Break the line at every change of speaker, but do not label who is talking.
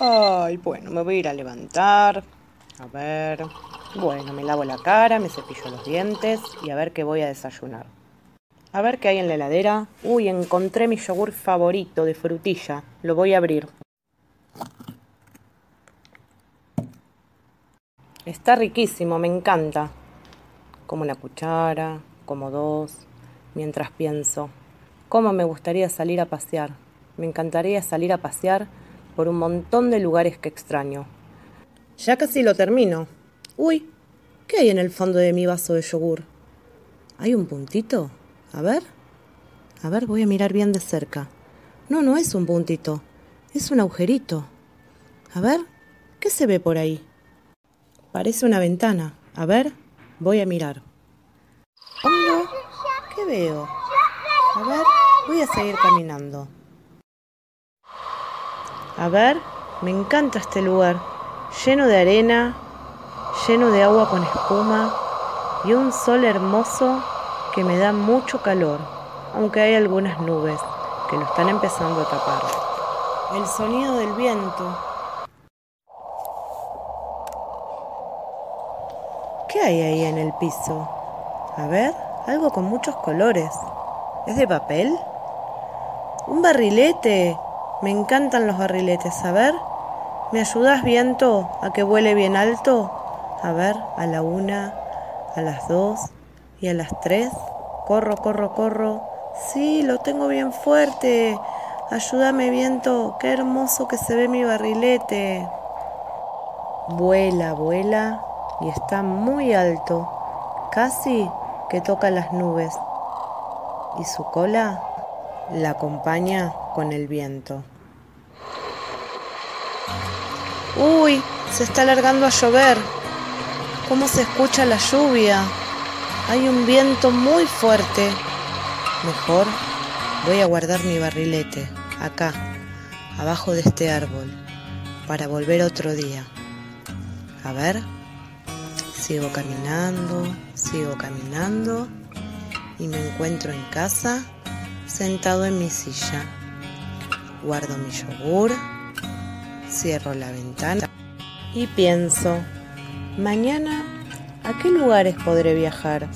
Ay, bueno, me voy a ir a levantar. A ver. Bueno, me lavo la cara, me cepillo los dientes y a ver qué voy a desayunar. A ver qué hay en la heladera. Uy, encontré mi yogur favorito de frutilla. Lo voy a abrir. Está riquísimo, me encanta. Como una cuchara, como dos, mientras pienso. ¿Cómo me gustaría salir a pasear? Me encantaría salir a pasear por un montón de lugares que extraño. Ya casi lo termino. Uy, ¿qué hay en el fondo de mi vaso de yogur? ¿Hay un puntito? A ver. A ver, voy a mirar bien de cerca. No, no es un puntito. Es un agujerito. A ver, ¿qué se ve por ahí? Parece una ventana. A ver, voy a mirar. ¿Qué veo? A ver, voy a seguir caminando. A ver, me encanta este lugar, lleno de arena, lleno de agua con espuma y un sol hermoso que me da mucho calor, aunque hay algunas nubes que lo están empezando a tapar. El sonido del viento ¿Qué hay ahí en el piso? A ver, algo con muchos colores. ¿Es de papel? Un barrilete. Me encantan los barriletes. A ver, ¿me ayudas viento a que vuele bien alto? A ver, a la una, a las dos y a las tres. Corro, corro, corro. Sí, lo tengo bien fuerte. Ayúdame viento. Qué hermoso que se ve mi barrilete. Vuela, vuela y está muy alto, casi que toca las nubes, y su cola la acompaña con el viento. Uy, se está alargando a llover. ¿Cómo se escucha la lluvia? Hay un viento muy fuerte. Mejor voy a guardar mi barrilete acá, abajo de este árbol, para volver otro día. A ver. Sigo caminando, sigo caminando y me encuentro en casa sentado en mi silla. Guardo mi yogur, cierro la ventana y pienso, mañana, ¿a qué lugares podré viajar?